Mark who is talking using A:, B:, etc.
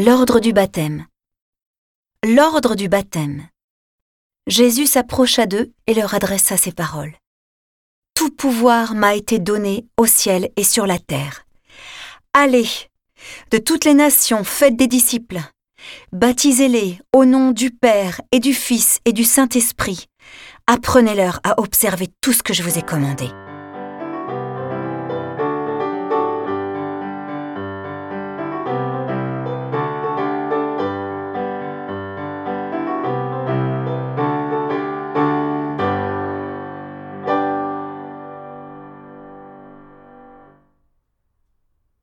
A: L'ordre du baptême. L'ordre du baptême. Jésus s'approcha d'eux et leur adressa ces paroles. Tout pouvoir m'a été donné au ciel et sur la terre. Allez, de toutes les nations, faites des disciples. Baptisez-les au nom du Père et du Fils et du Saint-Esprit. Apprenez-leur à observer tout ce que je vous ai commandé.